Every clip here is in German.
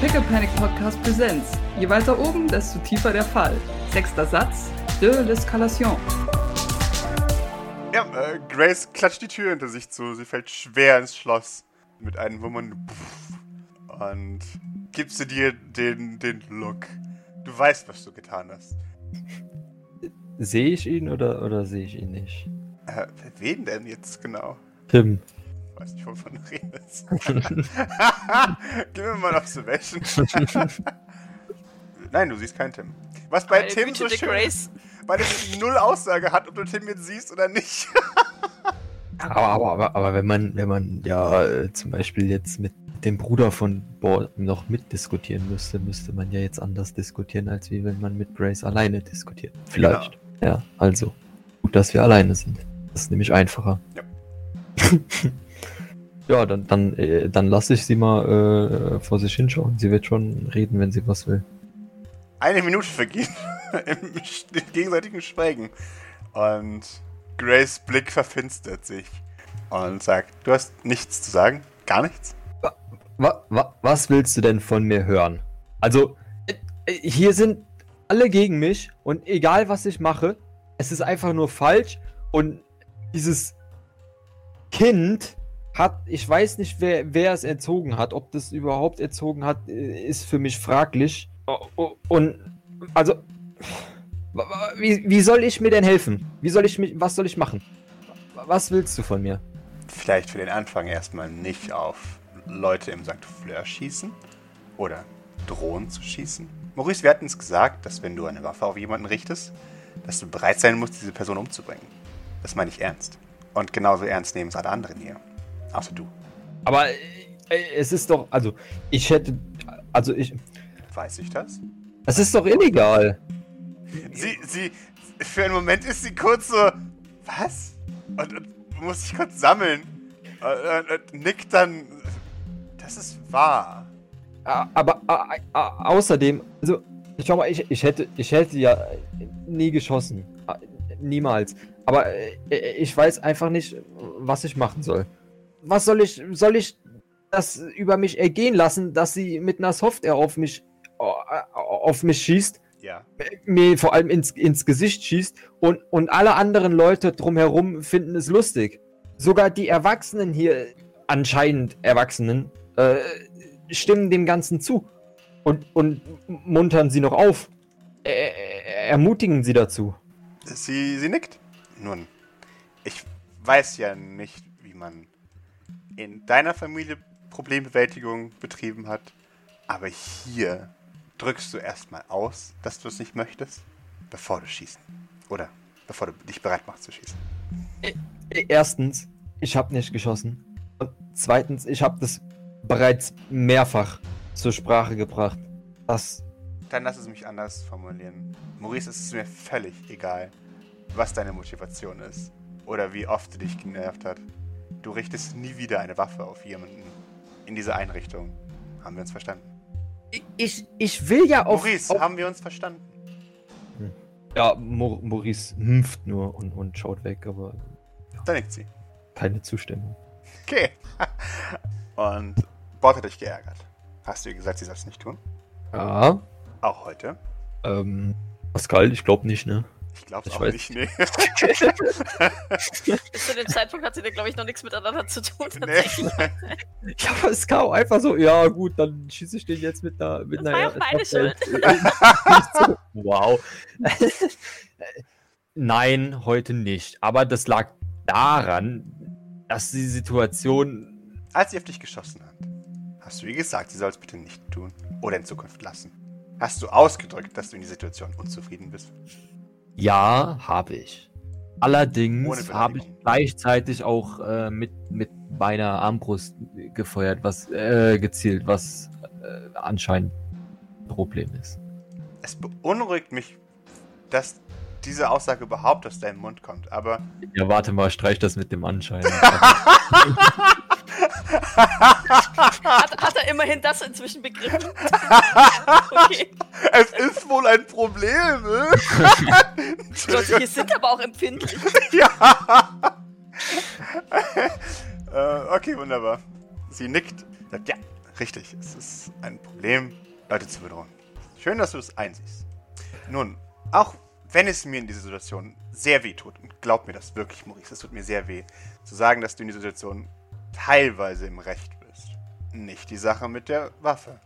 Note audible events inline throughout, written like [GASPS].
Pickle Panic Podcast Presents. Je weiter oben, desto tiefer der Fall. Sechster Satz. De l'Escalation. Ja, äh, Grace klatscht die Tür hinter sich zu. Sie fällt schwer ins Schloss. Mit einem Wummern. Und gibst du dir den, den Look. Du weißt, was du getan hast. Sehe ich ihn oder, oder sehe ich ihn nicht? Äh, wen denn jetzt genau? Tim. Ich weiß nicht, wovon du redest. [LAUGHS] Gib mir mal Observation. [LAUGHS] Nein, du siehst keinen Tim. Was bei Meine Tim Güte, so schön Grace. weil es null Aussage hat, ob du Tim jetzt siehst oder nicht. [LAUGHS] Aber, aber, aber, aber wenn man, wenn man ja äh, zum Beispiel jetzt mit dem Bruder von Bo noch mitdiskutieren müsste, müsste man ja jetzt anders diskutieren, als wie wenn man mit Grace alleine diskutiert. Vielleicht. Ja, also. Gut, dass wir alleine sind. Das ist nämlich einfacher. Ja. Ja, dann, dann, äh, dann lasse ich sie mal äh, vor sich hinschauen. Sie wird schon reden, wenn sie was will. Eine Minute vergeht [LAUGHS] im gegenseitigen Schweigen. Und Grace Blick verfinstert sich und sagt, du hast nichts zu sagen? Gar nichts? Wa wa was willst du denn von mir hören? Also, äh, äh, hier sind alle gegen mich und egal was ich mache, es ist einfach nur falsch und dieses Kind hat, ich weiß nicht, wer, wer es erzogen hat, ob das überhaupt erzogen hat, äh, ist für mich fraglich. O- o- Und, also, wie, wie soll ich mir denn helfen? Wie soll ich mich, was soll ich machen? Was willst du von mir? Vielleicht für den Anfang erstmal nicht auf Leute im St. Fleur schießen oder drohen zu schießen. Maurice, wir hatten es gesagt, dass wenn du eine Waffe auf jemanden richtest, dass du bereit sein musst, diese Person umzubringen. Das meine ich ernst. Und genauso ernst nehmen es alle anderen hier. Außer du. Aber äh, es ist doch, also, ich hätte, also ich, Weiß ich das? es ist doch illegal. Sie, sie, für einen Moment ist sie kurz so, was? Und, und muss sich kurz sammeln. Und, und, und nickt dann, das ist wahr. Aber a- a- außerdem, also, schau mal, ich, ich, hätte, ich hätte ja nie geschossen. Niemals. Aber äh, ich weiß einfach nicht, was ich machen soll. Was soll ich, soll ich das über mich ergehen lassen, dass sie mit einer Software auf mich, auf mich schießt? Ja. mir vor allem ins, ins Gesicht schießt und, und alle anderen Leute drumherum finden es lustig. Sogar die Erwachsenen hier, anscheinend Erwachsenen, äh, stimmen dem Ganzen zu und, und muntern sie noch auf. Äh, ermutigen sie dazu. Sie, sie nickt. Nun, ich weiß ja nicht, wie man in deiner Familie Problembewältigung betrieben hat, aber hier drückst du erstmal aus, dass du es nicht möchtest, bevor du schießt. Oder bevor du dich bereit machst zu schießen. Erstens, ich habe nicht geschossen. Und zweitens, ich habe das bereits mehrfach zur Sprache gebracht. Das Dann lass es mich anders formulieren. Maurice, es ist mir völlig egal, was deine Motivation ist oder wie oft du dich genervt hat. Du richtest nie wieder eine Waffe auf jemanden in dieser Einrichtung. Haben wir uns verstanden? ich, ich will ja auf, Maurice, auf haben wir uns verstanden? Ja, Mo Maurice hümpft nur und, und schaut weg, aber Da nickt sie. keine Zustimmung. Okay. [LAUGHS] Und Bord hat dich geärgert. Hast du ihr gesagt, sie soll es nicht tun? Ja. Auch heute? Ähm, Pascal, ich glaube nicht, ne? Ich glaube Ich auch weiß. nicht, nee. [LAUGHS] Bis zu dem Zeitpunkt hat sie, glaube ich, noch nichts miteinander zu tun. nee. tatsächlich. [LAUGHS] Ja, aber es kam einfach so, ja gut, dann schieße ich den jetzt mit einer... Mit Das war ja auch meine Schuld. so, [LAUGHS] wow. Nein, heute nicht. Aber das lag daran, dass die Situation... Als sie auf dich geschossen hat, hast du ihr gesagt, sie soll es bitte nicht tun oder in Zukunft lassen. Hast du ausgedrückt, dass du in die Situation unzufrieden bist? Ja, habe ich. Allerdings habe ich gleichzeitig auch äh, mit, mit meiner Armbrust gefeuert, was äh, gezielt, was äh, anscheinend ein Problem ist. Es beunruhigt mich, dass diese Aussage überhaupt aus deinem Mund kommt, aber Ja, warte mal, streich das mit dem anscheinend. [LAUGHS] [LAUGHS] Hat, hat er immerhin das inzwischen begriffen? [LAUGHS] okay. es ist wohl ein Problem, ne? Leute hier sind aber auch empfindlich. [LAUGHS] ja. äh, okay, wunderbar. Sie nickt, sagt, ja, Richtig, es ist ein Problem, Leute zu bedrohen. Schön, dass du es einsiehst. Nun, auch wenn es mir in dieser Situation sehr weh tut, und glaub mir das wirklich, Maurice, es tut mir sehr weh, zu sagen, dass du in dieser Situation teilweise im Recht bist. Nicht die Sache mit der Waffe.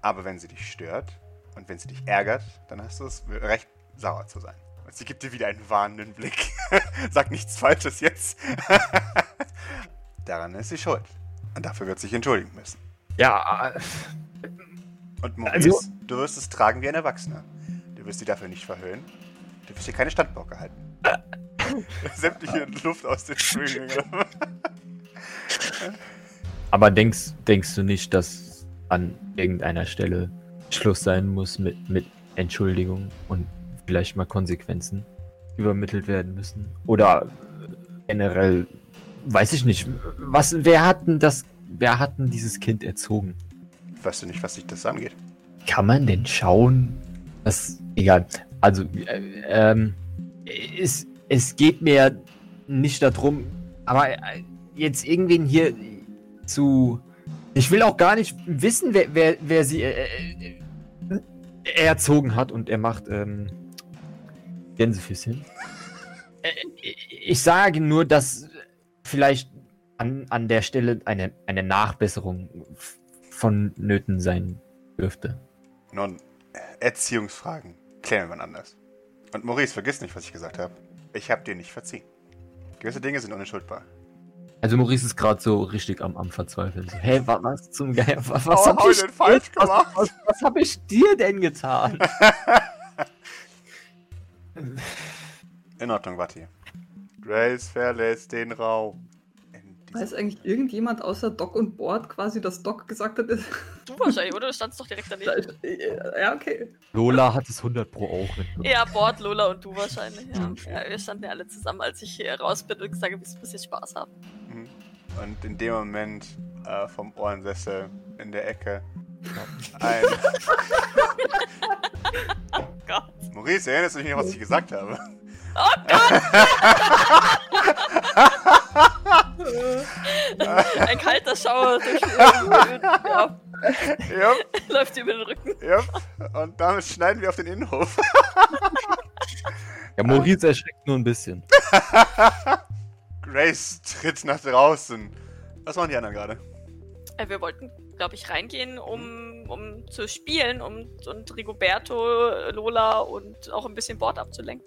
Aber wenn sie dich stört und wenn sie dich ärgert, dann hast du das Recht, sauer zu sein. Und sie gibt dir wieder einen warnenden Blick. [LAUGHS] Sag nichts Falsches jetzt. [LAUGHS] Daran ist sie schuld. Und dafür wird sie sich entschuldigen müssen. Ja, Und Maurice, Also- du wirst es tragen wie ein Erwachsener. Du wirst sie dafür nicht verhöhnen. Du wirst hier keine Standbauke halten. [LAUGHS] Sämtliche Luft aus den Flügeln. Aber denkst, denkst du nicht, dass an irgendeiner Stelle Schluss sein muss mit, mit Entschuldigung und vielleicht mal Konsequenzen übermittelt werden müssen? Oder generell, weiß ich nicht, was, wer hat denn das, wer hat denn dieses Kind erzogen? weißt du nicht, was sich das angeht? Kann man denn schauen? Das, egal. Also, äh, ähm, es, es geht mir nicht darum, aber äh, jetzt irgendwen hier zu. Ich will auch gar nicht wissen, wer, wer, wer sie äh, äh, erzogen hat und er macht ähm, Gänsefüßchen. Äh, ich sage nur, dass vielleicht an, an der Stelle eine, eine Nachbesserung vonnöten sein dürfte. Nun, Erziehungsfragen klären wir anders. Und Maurice, vergiss nicht, was ich gesagt habe. Ich habe dir nicht verziehen. Gewisse Dinge sind unentschuldbar. Also Maurice ist gerade so richtig am, am Verzweifeln. So, hey, wa- was zum Geier? Was, Oh, was hab hab ich denn falsch was, gemacht? Was, was habe ich dir denn getan? [LAUGHS] In Ordnung, Watti. Grace verlässt den Raum. Weiß eigentlich irgendjemand außer Doc und Board quasi, dass Doc gesagt hat, ist, Du wahrscheinlich, oder? Du standst doch direkt [LAUGHS] da daneben. ja, okay. Lola hat es 100 pro auch. Ja, Bord, Lola und du wahrscheinlich. Ja. Ja, wir standen ja alle zusammen, als ich hier raus bin und gesagt habe, wir müssen ein bisschen Spaß haben. Und in dem Moment äh, vom Ohrensessel in der Ecke ein. Oh [LAUGHS] Gott. Maurice, erinnerst du dich noch, was ich gesagt habe? [LAUGHS] Ein kalter Schauer durch, ja, ja, [LAUGHS] läuft über den Rücken. ja. Und damit schneiden wir auf den Innenhof. Ja, Maurice erschreckt nur ein bisschen. Grace tritt nach draußen. Was machen die anderen gerade? Äh, Wir wollten, glaube ich, reingehen, um, um zu spielen um, und Rigoberto, Lola und auch ein bisschen Bord abzulenken.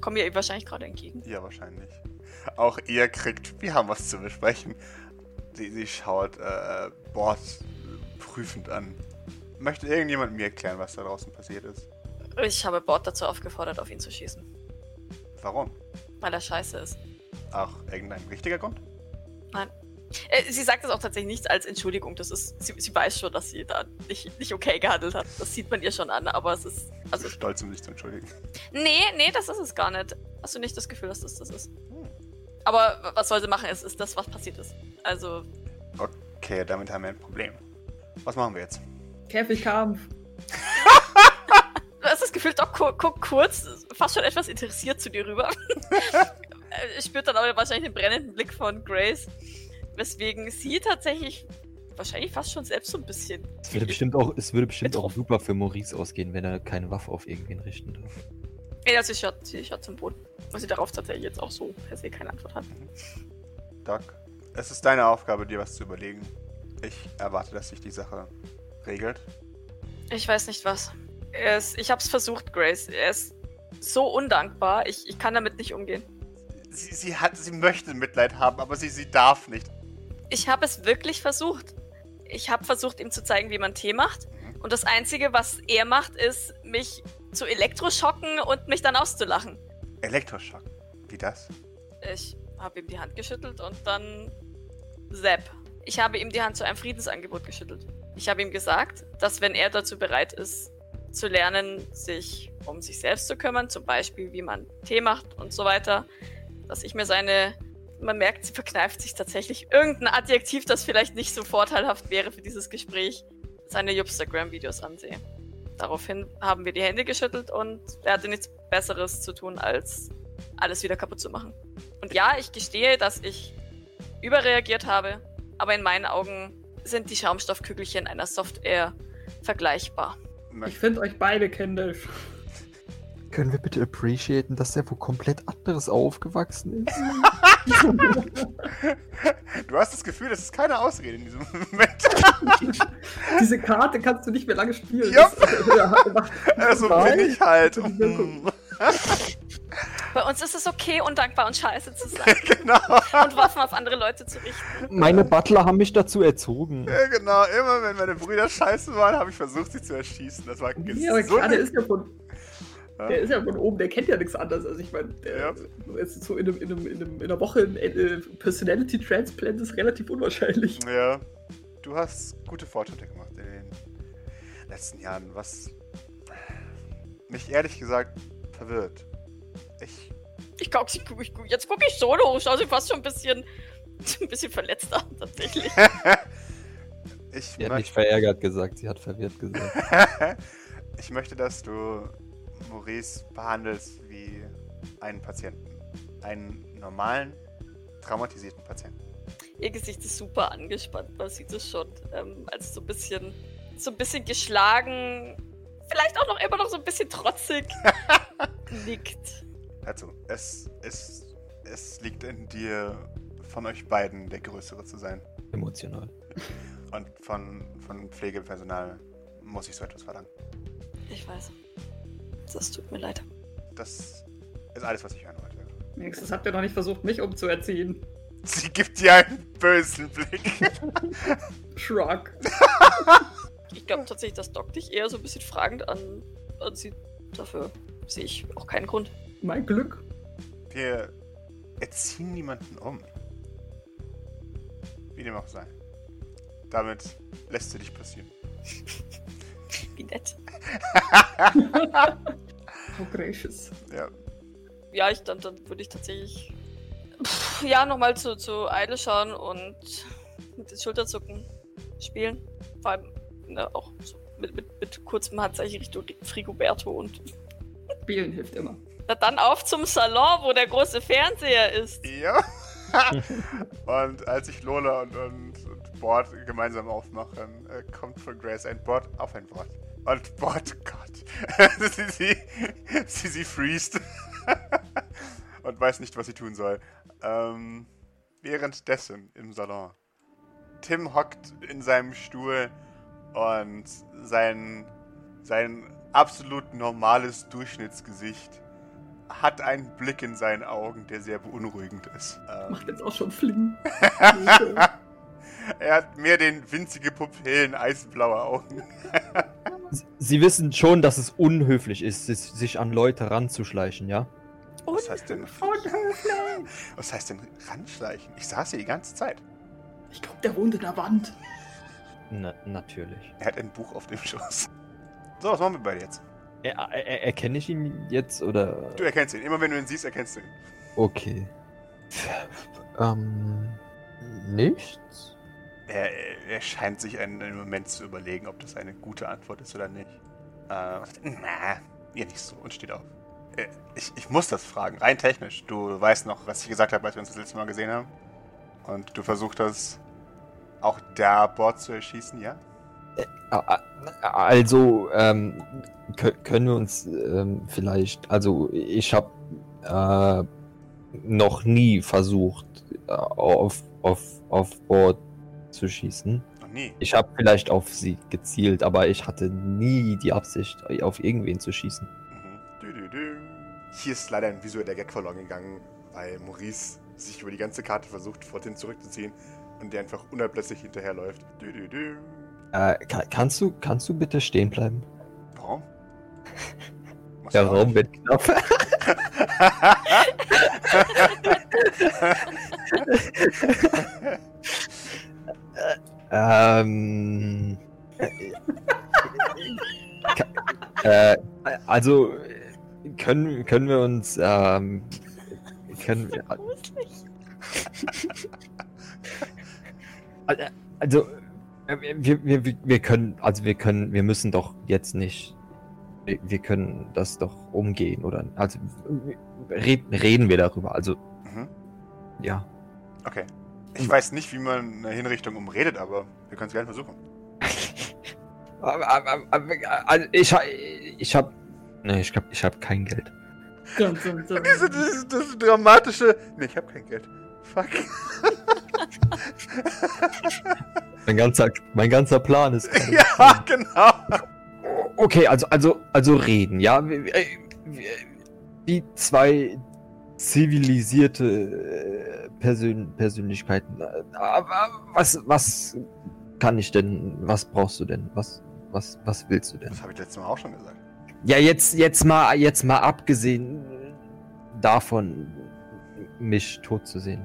Kommen ihr wahrscheinlich gerade entgegen. Ja, wahrscheinlich. Auch ihr kriegt, wir haben was zu besprechen. Sie, sie schaut äh, Bord prüfend an. Möchte irgendjemand mir erklären, was da draußen passiert ist? Ich habe Bord dazu aufgefordert, auf ihn zu schießen, Warum? weil er scheiße ist. Auch irgendein richtiger Grund? Nein. Äh, sie sagt das auch tatsächlich nicht als Entschuldigung. Das ist, sie, sie weiß schon, dass sie da nicht, nicht okay gehandelt hat. Das sieht man ihr schon an, aber es ist. Also stolz, um sich zu entschuldigen. nee, nee, das ist es gar nicht. Hast du nicht das Gefühl, dass das das ist? Aber w- was soll sie machen? Es ist das, was passiert ist. Also, Okay, damit haben wir ein Problem. Was machen wir jetzt? Käfigkampf. du [LAUGHS] hast das Gefühl, Doc gu guckt kurz, fast schon etwas interessiert zu dir rüber. [LAUGHS] Äh, Spürt dann aber wahrscheinlich den brennenden Blick von Grace. Weswegen sie tatsächlich wahrscheinlich fast schon selbst so ein bisschen. Es würde bestimmt auch, es würde bestimmt auch super für Maurice ausgehen, wenn er keine Waffe auf irgendwen richten darf. Ja, sie schaut, sie schaut zum Boden. Was sie darauf tatsächlich jetzt auch so per se keine Antwort hat. Doc, es ist deine Aufgabe, dir was zu überlegen. Ich erwarte, dass sich die Sache regelt. Ich weiß nicht was. Er ist, ich hab's versucht, Grace. Er ist so undankbar. Ich, ich kann damit nicht umgehen. Sie, sie hat, sie möchte Mitleid haben, aber sie, sie darf nicht. Ich habe es wirklich versucht. Ich habe versucht, ihm zu zeigen, wie man Tee macht. Und das Einzige, was er macht, ist, mich zu elektroschocken und mich dann auszulachen. Elektroschock. Wie das? Ich habe ihm die Hand geschüttelt und dann Sepp. Ich habe ihm die Hand zu einem Friedensangebot geschüttelt. Ich habe ihm gesagt, dass wenn er dazu bereit ist, zu lernen, sich um sich selbst zu kümmern, zum Beispiel wie man Tee macht und so weiter, dass ich mir seine, man merkt, sie verkneift sich tatsächlich irgendein Adjektiv, das vielleicht nicht so vorteilhaft wäre für dieses Gespräch, seine Jupstagram-Videos ansehe. Daraufhin haben wir die Hände geschüttelt und er hatte nichts Besseres zu tun, als alles wieder kaputt zu machen. Und ja, ich gestehe, dass ich überreagiert habe, aber in meinen Augen sind die Schaumstoffkügelchen einer Software vergleichbar. Ich finde euch beide kindisch. Können wir bitte appreciaten, dass der wo komplett anderes aufgewachsen ist? [LAUGHS] Du hast das Gefühl, das ist keine Ausrede in diesem Moment. [LAUGHS] Diese Karte kannst du nicht mehr lange spielen. Das, ja, macht- [LAUGHS] Also Nein. bin ich halt. Wirkung. Bei uns ist es okay, undankbar und scheiße zu sein genau. und Waffen auf andere Leute zu richten. Meine Butler haben mich dazu erzogen. Ja, genau. Immer wenn meine Brüder scheiße waren, habe ich versucht, sie zu erschießen. Das war Ja, aber so der ist ja von, Ja. Der ist ja von oben, der kennt ja nichts anderes. Also ich meine, der Ja. ist so in, einem, in, einem, in, einem, in einer Woche ein äh, Personality Transplant ist relativ unwahrscheinlich. Ja. Du hast gute Fortschritte gemacht in den letzten Jahren, was mich ehrlich gesagt verwirrt. Ich. Ich guck, ich guck, ich guck, jetzt gucke ich solo, schau sie fast schon ein bisschen, [LAUGHS] ein bisschen verletzt an, [LAUGHS] tatsächlich. Ich, Sie hat nicht verärgert gesagt, sie hat verwirrt gesagt. [LAUGHS] ich möchte, dass du Maurice behandelst wie einen Patienten. Einen normalen, traumatisierten Patienten. Ihr Gesicht ist super angespannt, man sieht es schon. Ähm, also so ein bisschen, so ein bisschen geschlagen, vielleicht auch noch immer noch so ein bisschen trotzig. [LAUGHS] Nickt. Also, es, es, es liegt in dir, von euch beiden der Größere zu sein. Emotional. Und von, von Pflegepersonal muss ich so etwas verlangen. Ich weiß. Das tut mir leid. Das ist alles, was ich hören wollte. Wenigstens habt ihr noch nicht versucht, mich umzuerziehen. [LAUGHS] Sie gibt dir einen bösen Blick. [LAUGHS] Shrug. Ich glaube tatsächlich, das dockt dich eher so ein bisschen fragend an, ansieht. Dafür sehe ich auch keinen Grund. Mein Glück. Wir erziehen niemanden um. Wie dem auch sei. Damit lässt du dich passieren. [LAUGHS] Wie nett. Gracious. Ja. Ja, ich, dann, dann würde ich tatsächlich. Pff, ja, nochmal zu, zu Eile schauen und mit den Schulterzucken spielen. Vor allem ne, auch so mit, mit, mit kurzem Handzeichen Richtung Frigoberto und Spielen hilft immer. na, dann auf zum Salon, wo der große Fernseher ist. Ja. [LAUGHS] und als ich Lola und, und, und Bord gemeinsam aufmachen, äh, kommt von Grace ein Bord auf ein Bord. Und Bord, Gott. [LAUGHS] sie, sie, sie, sie freest. [LAUGHS] und weiß nicht, was sie tun soll. Ähm, währenddessen im Salon. Tim hockt in seinem Stuhl und sein, sein absolut normales Durchschnittsgesicht hat einen Blick in seinen Augen, der sehr beunruhigend ist. Ähm, Macht jetzt auch schon Fling. [LAUGHS] er hat mehr den winzige Pupillen, eisblaue Augen. Sie wissen schon, dass es unhöflich ist, sich- an Leute ranzuschleichen, ja? Was heißt denn? Unhöflich. Was heißt denn ranschleichen? Ich saß hier die ganze Zeit. Ich glaube, der wohnt in der Wand. Na, natürlich. Er hat ein Buch auf dem Schoß. So, was machen wir bei dir jetzt? Er, er, erkenne ich ihn jetzt oder? Du erkennst ihn. Immer wenn du ihn siehst, erkennst du ihn. Okay. Ähm. Nichts? Er, er scheint sich einen, einen Moment zu überlegen, ob das eine gute Antwort ist oder nicht. Äh, na, ihr nicht so und steht auf. Äh, ich, ich muss das fragen, rein technisch. Du weißt noch, was ich gesagt habe, als wir uns das letzte Mal gesehen haben. Und du versucht hast, auch da Bord zu erschießen, ja? Ah, Also, ähm, kö- können wir uns ähm, vielleicht, also ich habe äh, noch nie versucht, äh, auf, auf, auf Bord zu schießen. Noch nie. Ich habe vielleicht auf sie gezielt, aber ich hatte nie die Absicht, auf irgendwen zu schießen. Mhm. Hier ist leider ein visueller Gag verloren gegangen, weil Maurice sich über die ganze Karte versucht, vor den zurückzuziehen und der einfach unablässig hinterherläuft. Äh, ka kannst du, kannst du bitte stehen bleiben? Warum? Der Raum wird knapp. Ähm. Ka- äh, also können, können wir uns ähm, können wir, also äh, wir, wir, wir- können also wir können wir müssen doch jetzt nicht wir, wir können das doch umgehen oder also reden, reden wir darüber also Mhm. ja Okay. Ich weiß nicht, wie man eine Hinrichtung umredet, aber wir können es gerne versuchen. [LAUGHS] Also ich, ich hab. Nee, ich glaube, ich habe kein Geld. Dun, dun, dun. [LAUGHS] Diese, dieses, das dramatische. Nee, ich hab kein Geld. Fuck. [LAUGHS] Mein ganzer, mein ganzer Plan ist. ja, genau. Okay, also, also, also reden, ja. Wie, wie- wie zwei zivilisierte äh, Persön Persönlichkeiten. Aber was, was kann ich denn? Was brauchst du denn? Was, was, was willst du denn? Das habe ich letztes Mal auch schon gesagt. Ja, jetzt, jetzt mal, jetzt mal abgesehen davon, mich tot zu sehen.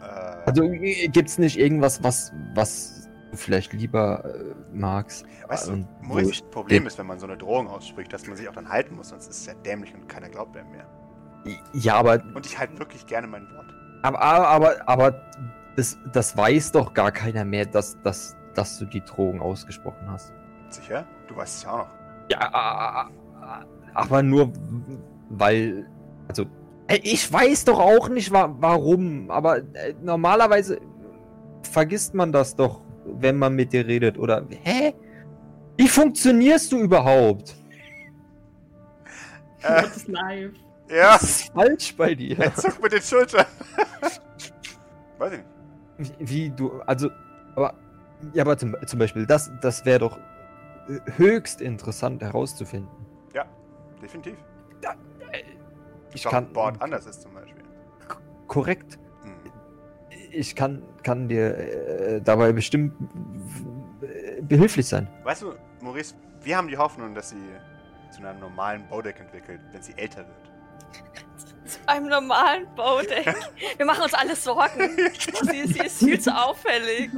Äh, Also gibt's nicht irgendwas, was, was du vielleicht lieber äh, magst? weißt du, Maurice, das Problem ist, wenn man so eine Drohung ausspricht, dass man sich auch dann halten muss, sonst ist es ja dämlich und keiner glaubt einem mehr. Ja, aber, Und ich halte wirklich gerne mein Wort. aber, aber, aber das, das weiß doch gar keiner mehr, dass, dass, dass du die Drohung ausgesprochen hast. Sicher? Du weißt es ja auch noch. Ja, aber nur weil, also, ich weiß doch auch nicht wa warum, aber äh, normalerweise vergisst man das doch, wenn man mit dir redet, oder? Hä? Wie funktionierst du überhaupt? [LAUGHS] Äh, What is life? Ja, Was ist falsch bei dir? er zuckt mit den Schultern. [LAUGHS] Weiß ich nicht. Wie, wie du, also, aber, ja, aber zum, zum Beispiel, das, das wäre doch höchst interessant herauszufinden. Definitiv. Ich Doch, kann, Bord anders ist zum Beispiel. korrekt, Hm. ich kann, kann dir äh, dabei bestimmt äh, behilflich sein. Weißt du, Maurice, wir haben die Hoffnung, dass sie zu einem normalen Baudeck entwickelt, wenn sie älter wird. Zu einem normalen Baudeck. Wir machen uns alle Sorgen. Sie, sie ist viel zu auffällig.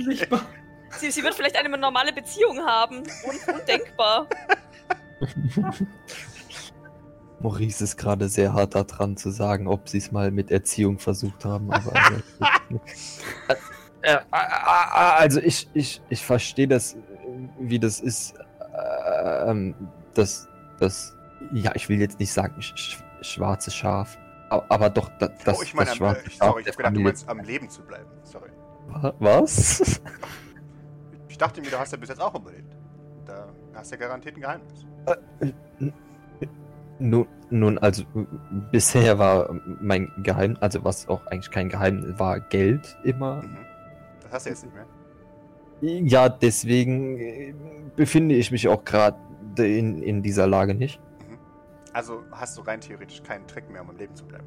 Sie, sie wird vielleicht eine normale Beziehung haben. Un undenkbar. Maurice ist gerade sehr hart daran zu sagen, ob sie es mal mit Erziehung versucht haben, aber. [LAUGHS] äh, äh, äh, also ich, ich, ich verstehe das, wie das ist. Äh, ähm, das, das. Ja, ich will jetzt nicht sagen sch schwarze Schaf. Aber, doch, da, das, oh, ich meine, das am- schwarze äh, Schaf sorry, ich gedacht, du meinst, am Leben zu bleiben. Sorry. Wa- Was? Ich dachte mir, du hast ja bis jetzt auch überlebt. Da hast du ja garantiert ein Geheimnis. Nun, nun, also äh, bisher war mein Geheim, also was auch eigentlich kein Geheimnis war, Geld immer. Mhm. Das hast du jetzt nicht mehr. Ja, deswegen äh, befinde ich mich auch gerade in, in dieser Lage nicht. Also hast du rein theoretisch keinen Trick mehr, um am Leben zu bleiben.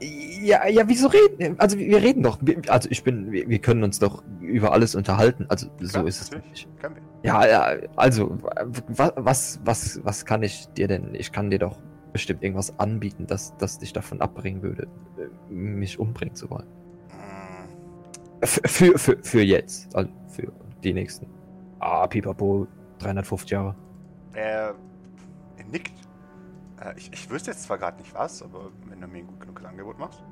Ja, ja, wieso reden? Also wir reden doch. Also ich bin, wir, können uns doch über alles unterhalten. Also so Klar, ist es nicht. Können wir. Ja, ja, also was, was, was, kann ich dir denn? Ich kann dir doch bestimmt irgendwas anbieten, das, das dich davon abbringen würde, äh, mich umbringen zu wollen. F für, für, für jetzt, also für die nächsten. Ah, pipapo, 350 Jahre. Nickt. Äh, ich, ich wüsste jetzt zwar gerade nicht was, aber wenn du mir ein gut genuges Angebot machst.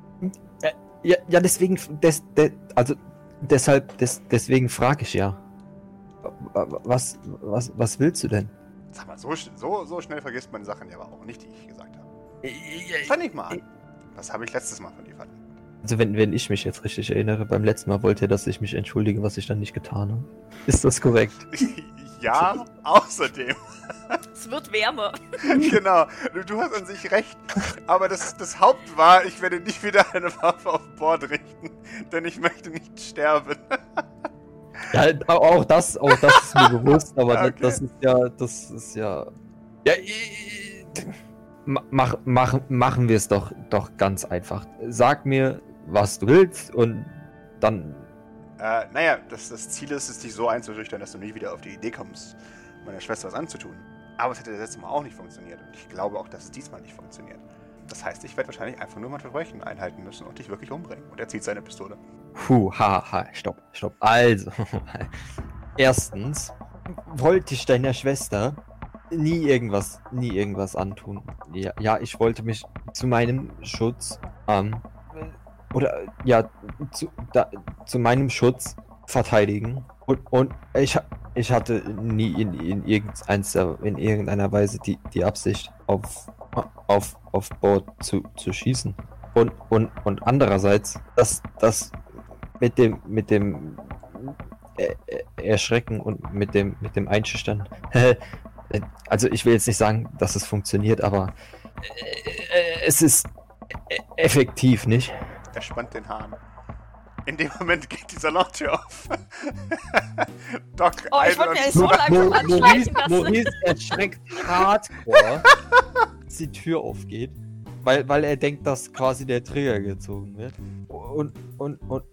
Ja, ja, deswegen, des, de, also deshalb, des, deswegen frage ich ja. Was, was, was willst du denn? Sag mal, so, so, so schnell vergisst man Sachen ja aber auch nicht, die ich gesagt habe. Also Fang ich mal an. Was habe ich letztes Mal von dir verlangt? wenn, wenn ich mich jetzt richtig erinnere, beim letzten Mal wollte er, dass ich mich entschuldige, was ich dann nicht getan habe. Ist das korrekt? [LAUGHS] ja, außerdem. Es wird wärmer. [LAUGHS] genau. Du, du hast an sich recht. Aber das, das Haupt war, ich werde nicht wieder eine Waffe auf Bord richten, denn ich möchte nicht sterben. [LAUGHS] Ja, auch das, auch das ist mir bewusst, aber [LAUGHS] Okay. das ist ja, das ist ja. Ja, ich- ma- mach, mach, machen wir es doch, doch ganz einfach. Sag mir, was du willst und dann. Äh, naja, das, das Ziel ist es, dich so einzuschüchtern, dass du nie wieder auf die Idee kommst, meiner Schwester was anzutun. Aber es hätte das letzte Mal auch nicht funktioniert. Und ich glaube auch, dass es diesmal nicht funktioniert. Das heißt, ich werde wahrscheinlich einfach nur mein Verbrechen einhalten müssen und dich wirklich umbringen. Und er zieht seine Pistole. Puh, ha, ha, stopp, stopp. Also, [LAUGHS] erstens wollte ich deiner Schwester nie irgendwas, nie irgendwas antun. Ja, ja ich wollte mich zu meinem Schutz, ähm, oder ja, zu, da, zu meinem Schutz verteidigen. Und, und ich, ich hatte nie in, in, irgendeiner, in irgendeiner Weise die, die Absicht, auf, auf, auf Bord zu, zu schießen. Und, und, und andererseits, das, das mit dem, mit dem äh, äh, Erschrecken und mit dem, mit dem Einschüchtern. [LAUGHS] also ich will jetzt nicht sagen, dass es funktioniert, aber äh, es ist effektiv, nicht? Er spannt den Hahn. In dem Moment geht die Salontür auf. [LAUGHS] Doc, Oh, ich wollte mir so langsam Mo- anschleichen Maurice, lassen. Maurice erschreckt hardcore, als die Tür aufgeht, weil, weil er denkt, dass quasi der Trigger gezogen wird. Und, und, und,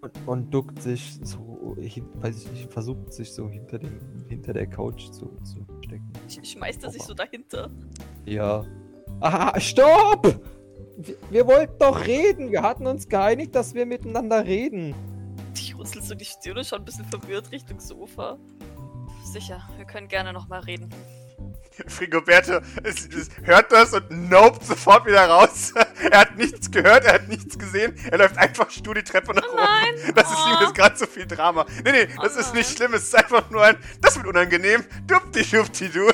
und, und duckt sich so, hin, weiß ich nicht, versucht sich so hinter, dem, hinter der Couch zu, zu stecken. Sch- Schmeißt er sich so dahinter. Ja. Ah, stopp! Wir, wir wollten doch reden. Wir hatten uns geeinigt, dass wir miteinander reden. Ich runzel so die Stirn schau ein bisschen verwirrt Richtung Sofa. Sicher, wir können gerne nochmal reden. [LAUGHS] Frigoberto es, es hört das und nope sofort wieder raus. [LAUGHS] er hat nichts gehört, er hat nichts gesehen. Er läuft einfach stur die Treppe nach Oh oben. nein! Das ist ihm Oh. jetzt gerade zu viel Drama. Nee, nee, das Oh ist nicht schlimm. Es ist einfach nur ein. Das wird unangenehm. Dupti, dupti, du. [LAUGHS]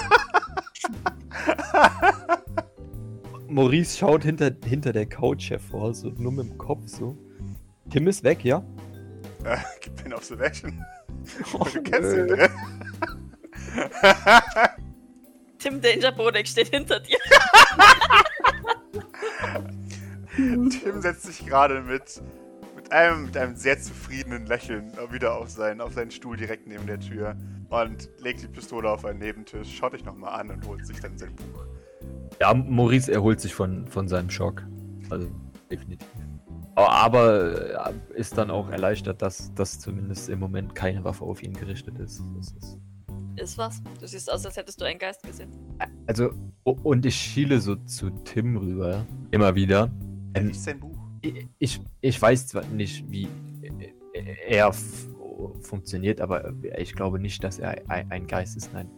Maurice schaut hinter, hinter der Couch hervor, so nur mit dem Kopf so. Tim ist weg, ja? Äh, gib mir eine Observation. Oh, Du kennst ihn drin. [LAUGHS] Tim Danger Bonek steht hinter dir. [LAUGHS] Tim setzt sich gerade mit, mit, einem, mit einem sehr zufriedenen Lächeln wieder auf seinen, auf seinen Stuhl direkt neben der Tür und legt die Pistole auf einen Nebentisch, schaut dich nochmal an und holt sich dann sein Buch. Ja, Maurice erholt sich von, von seinem Schock. Also, definitiv. Aber, aber äh, ist dann auch erleichtert, dass, dass zumindest im Moment keine Waffe auf ihn gerichtet ist. Das ist Ist was? Du siehst aus, als hättest du einen Geist gesehen. also, und ich schiele so zu Tim rüber. Immer wieder. Er Ähm, liest sein Buch. ich, ich, weiß zwar nicht, wie äh, er funktioniert, aber ich glaube nicht, dass er ein, ein Geist ist. Nein.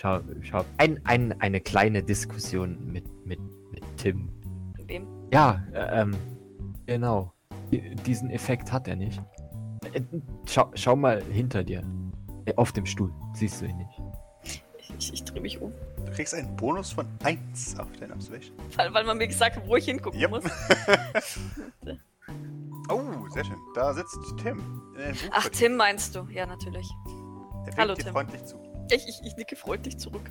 Ich habe ich hab ein, ein, eine kleine Diskussion mit, mit, mit Tim. Mit wem? Ja, äh, ähm, genau. Die- Diesen Effekt hat er nicht. Äh, Schau, schau mal hinter dir. Äh, Auf dem Stuhl. Siehst du ihn nicht. Ich, ich, ich drehe mich um. Du kriegst einen Bonus von 1 auf deine Observation. Weil, weil man mir gesagt hat, wo ich hingucken Yep. muss. [LAUGHS] Oh, sehr schön. Da sitzt Tim. Ach. Tim meinst du? Ja, natürlich. Er winkt Hallo, dir Tim. freundlich zu. Ich, ich, ich nicke freundlich zurück.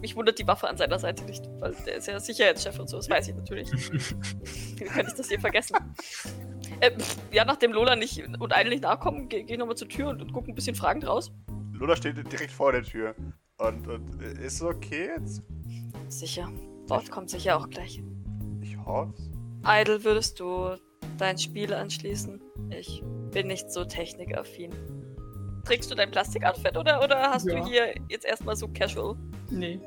Mich wundert die Waffe an seiner Seite nicht, weil der ist ja Sicherheitschef und so, das weiß ich natürlich. Wie [LAUGHS] kann ich das hier vergessen? Äh, ja, nachdem Lola nicht und Eidel nicht nachkommen, gehe geh ich nochmal zur Tür und, und gucke ein bisschen fragend raus. Lola steht direkt vor der Tür. Und, und äh, ist es okay jetzt? Sicher. Dort kommt sicher auch gleich. Ich hoffe. Idle, würdest du dein Spiel anschließen? Ich bin nicht so technikaffin. Trägst du dein Plastikoutfit oder, oder hast Ja. du hier jetzt erstmal so casual? Nee,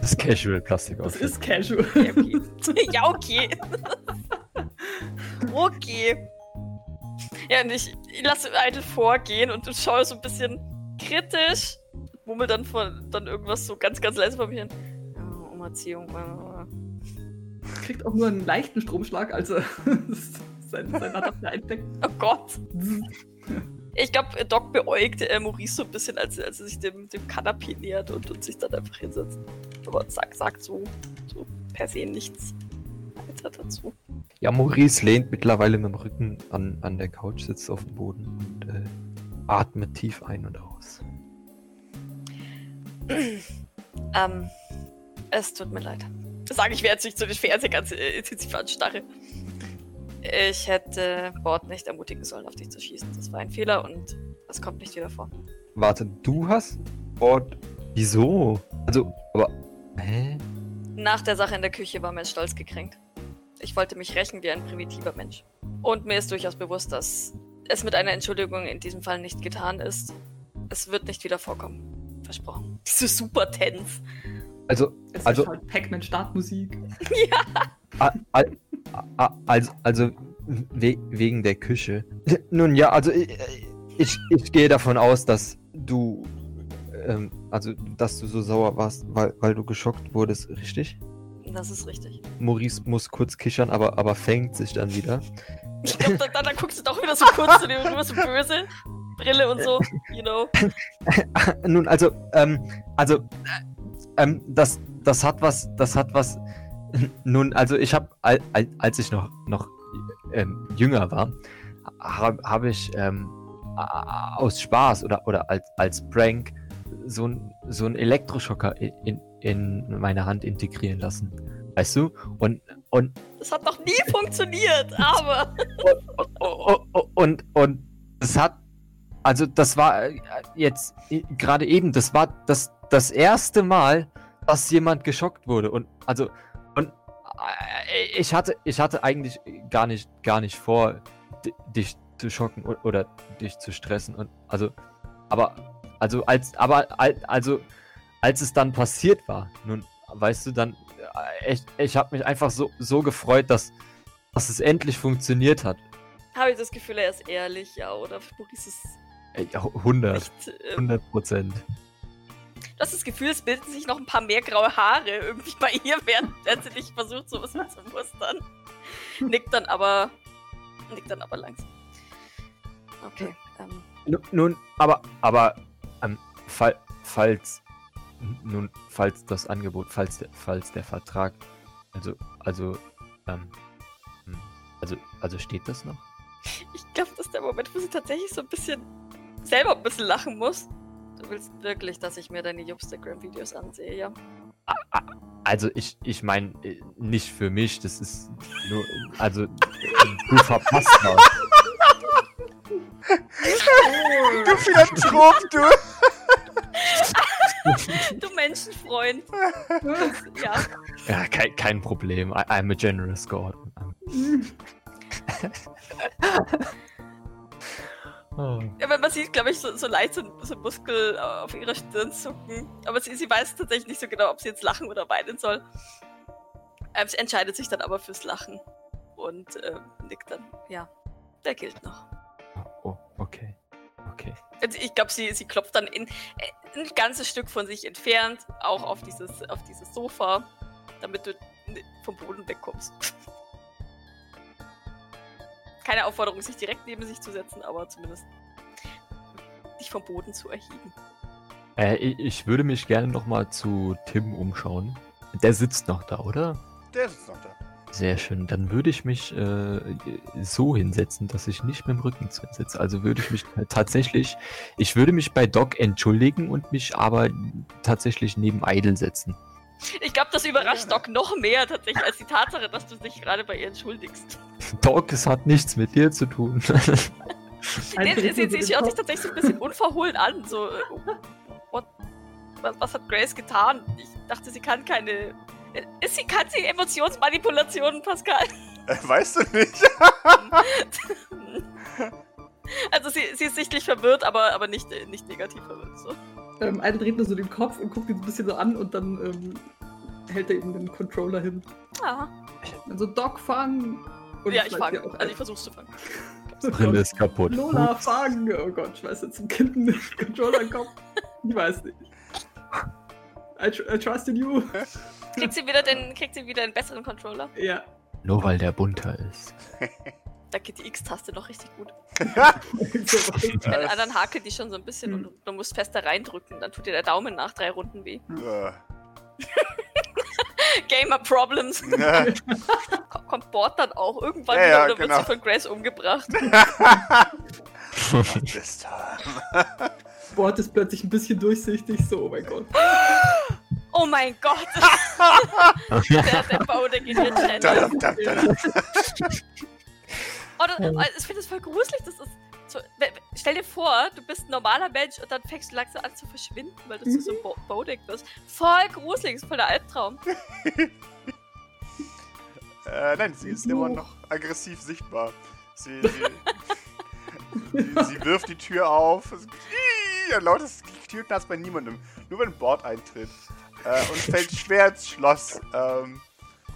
Das Casual Plastik das ist casual. Ja, okay. [LAUGHS] ja, okay. [LAUGHS] okay. Ja, und ich, ich lasse Idle vorgehen und schaue so ein bisschen kritisch. Mummel dann, von, dann irgendwas so ganz, ganz leise vor mir hin. Ja, Umerziehung. äh, Kriegt auch nur einen leichten Stromschlag, als er [LAUGHS] sein, sein Adapter einsteckt. Oh Gott. Ich glaube, Doc beäugt äh, Maurice so ein bisschen, als, als er sich dem, dem Kanapee nähert und, und sich dann einfach hinsetzt. Aber sagt, sagt so, so per se nichts weiter dazu. Ja, Maurice lehnt mittlerweile mit dem Rücken an, an der Couch, sitzt auf dem Boden und äh, atmet tief ein und aus. [CLEARS THROAT] Ähm, es tut mir leid. Sage ich, während ich zu den Fernseh ganz äh, intensiv anstarre. Ich hätte Bord nicht ermutigen sollen, auf dich zu schießen. Das war ein Fehler und das kommt nicht wieder vor. Warte, du hast Ort. Wieso? Also, aber. Hä? Nach der Sache in der Küche war mein Stolz gekränkt. Ich wollte mich rächen wie ein primitiver Mensch. Und mir ist durchaus bewusst, dass es mit einer Entschuldigung in diesem Fall nicht getan ist. Es wird nicht wieder vorkommen. Versprochen. Diese super Tense. Also, Es Also- ist halt Pac-Man-Startmusik. [LAUGHS] a, a, a, also, also we, wegen der Küche. Nun ja, also ich, ich, ich gehe davon aus, dass du. Ähm, also, dass du so sauer warst, weil, weil du geschockt wurdest, richtig? Das ist richtig. Maurice muss kurz kichern, aber, aber fängt sich dann wieder. Ich glaub, dann, dann, dann guckst du doch wieder so kurz zu dir rüber, so böse. Brille und so, you know. [LAUGHS] Nun, also, ähm, also, äh, ähm, das, das hat was, das hat was. Nun, also ich habe, al, al, als ich noch, noch ähm, jünger war, habe hab ich ähm, aus Spaß oder, oder als, als Prank so ein so ein Elektroschocker in, in, in meine Hand integrieren lassen. Weißt du? Und, und Das hat noch nie funktioniert, aber. Oh, [LAUGHS] und und es hat also das war äh, jetzt äh, gerade eben das war das das erste Mal dass jemand geschockt wurde und also und ich hatte ich hatte eigentlich gar nicht gar nicht vor di- dich zu schocken o- oder dich zu stressen und also aber also als aber al- also als es dann passiert war nun weißt du dann äh, ich, ich habe mich einfach so so gefreut dass dass es endlich funktioniert hat Habe ich das Gefühl, er ist ehrlich, ja, oder Spooky ist es Ey, ja, 100, nicht. Ähm, 100 Prozent. Du hast das Gefühl, es bilden sich noch ein paar mehr graue Haare irgendwie bei ihr, während sie dich versucht, sowas zu mustern. Nickt dann aber. Nickt dann aber langsam. Okay. Ähm, Nu- Nun, aber, aber, ähm, fall, falls, nun, falls das Angebot, falls der, falls der Vertrag, also, also, ähm, hm, also, also steht das noch? ich glaube, das ist der Moment, wo sie tatsächlich so ein bisschen selber ein bisschen lachen muss. Du willst wirklich, dass ich mir deine Jobstagram-Videos ansehe, ja? Also, ich, ich meine, nicht für mich, das ist nur, also, äh, du verpasst was. Du Philanthrop, du! Du Menschenfreund. Das, ja. Ja, kein, kein Problem. I, I'm a generous God. [LAUGHS] oh. Ja, weil man sieht, glaube ich, so, so leicht so, so Muskel auf ihrer Stirn zucken. Aber sie, sie weiß tatsächlich nicht so genau, ob sie jetzt lachen oder weinen soll. Ähm, sie entscheidet sich dann aber fürs Lachen. Und ähm, nickt dann. Ja, der gilt noch. oh, okay. Okay. Also ich glaube, sie, sie klopft dann in, äh, ein ganzes Stück von sich entfernt, auch auf dieses, auf dieses Sofa, damit du vom Boden wegkommst. Keine Aufforderung, sich direkt neben sich zu setzen, aber zumindest dich vom Boden zu erheben. Äh, ich, würde mich gerne noch mal zu Tim umschauen. Der sitzt noch da, oder? Der sitzt noch da. Sehr schön. Dann würde ich mich äh, so hinsetzen, dass ich nicht mit dem Rücken zu sitze. Also würde ich mich [LAUGHS] tatsächlich, ich würde mich bei Doc entschuldigen und mich aber tatsächlich neben Idle setzen. Ich glaube, das überrascht. Doc noch mehr tatsächlich als die Tatsache, dass du dich gerade bei ihr entschuldigst. Doc, es hat nichts mit dir zu tun. [LAUGHS] Nee, sie, schaut sich tatsächlich so ein bisschen unverhohlen an. So, äh, what, was, was hat Grace getan? Ich dachte, sie kann keine. äh, Ist sie, kann sie Emotionsmanipulationen, Pascal? Äh, weißt du nicht? [LAUGHS] also sie, sie ist sichtlich verwirrt, aber, aber nicht, äh, nicht negativ verwirrt. So. Ähm, eine dreht nur so den Kopf und guckt ihn so ein bisschen so an und dann ähm, hält er ihm den Controller hin. Ah. Also Doc fangen. Und Ja, ich fange. Also ich versuch's zu fangen. [LAUGHS] Brille ist kaputt. Lola, fangen! Oh Gott, schmeißt jetzt zum Kind den [LAUGHS] Controller in den Kopf. Ich weiß nicht. I, tr I trust in you. [LAUGHS] Kriegt sie wieder den, kriegt sie wieder einen besseren Controller? Ja. Nur weil der bunter ist. Da geht die X-Taste noch richtig gut. Bei den anderen hakelt die schon so ein bisschen Hm. und du musst fester reindrücken. Dann tut dir der Daumen nach drei Runden weh. Äh, [LAUGHS] Gamer Problems. [LAUGHS] Ko- Kommt Bord dann auch irgendwann Ja, wieder ja, oder genau. wird sie von Grace umgebracht? [LAUGHS] Bord ist plötzlich ein bisschen durchsichtig, so, oh mein Gott. [GASPS] Oh mein Gott! der, der Bau, der. Oh, das, oh, ich finde das voll gruselig. Das ist so, stell dir vor, du bist ein normaler Mensch und dann fängst du langsam an zu verschwinden, weil du zu so einem Bo Bodek wirst. Voll gruselig, ist voll der Albtraum. [LAUGHS] Äh, nein, sie ist immer noch aggressiv sichtbar. Sie, sie, sie, sie wirft die Tür auf. Es- Ein lautes Türknarz bei niemandem. Nur wenn ein Bord eintritt. Äh, und fällt schwer ins Schloss. Ähm,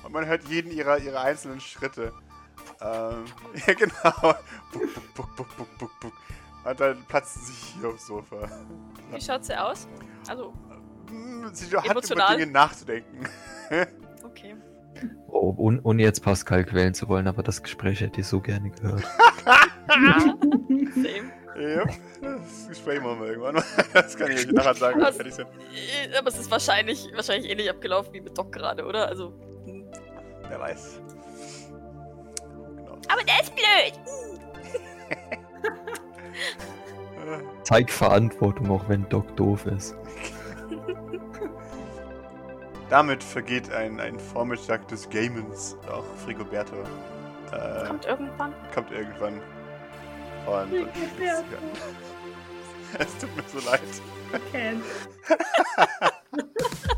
und man hört jeden ihrer, ihrer einzelnen Schritte. Ähm, [LAUGHS] ja, genau. Buck, buck, buck, buck, buck, buck, buck. Und dann platzt sie hier aufs Sofa. Wie schaut sie aus? Also, Hm, Sie hat über Emotional? Dinge nachzudenken. [LAUGHS] okay. Oh, ohne, ohne jetzt Pascal quälen zu wollen, aber das Gespräch hätte ich so gerne gehört. [LAUGHS] Same. Ja, das Gespräch machen wir irgendwann. Das kann ich euch nachher sagen, wenn fertig sind. Äh, Aber es ist wahrscheinlich, wahrscheinlich ähnlich abgelaufen wie mit Doc gerade, oder? Also. Wer weiß. Aber der ist blöd! Zeig Verantwortung, auch wenn Doc doof ist. Damit vergeht ein, ein Vormittag des Gamens. Auch Frigoberto äh, Kommt irgendwann. kommt irgendwann. Und, und [LAUGHS] es tut mir so leid. Ken. [LAUGHS]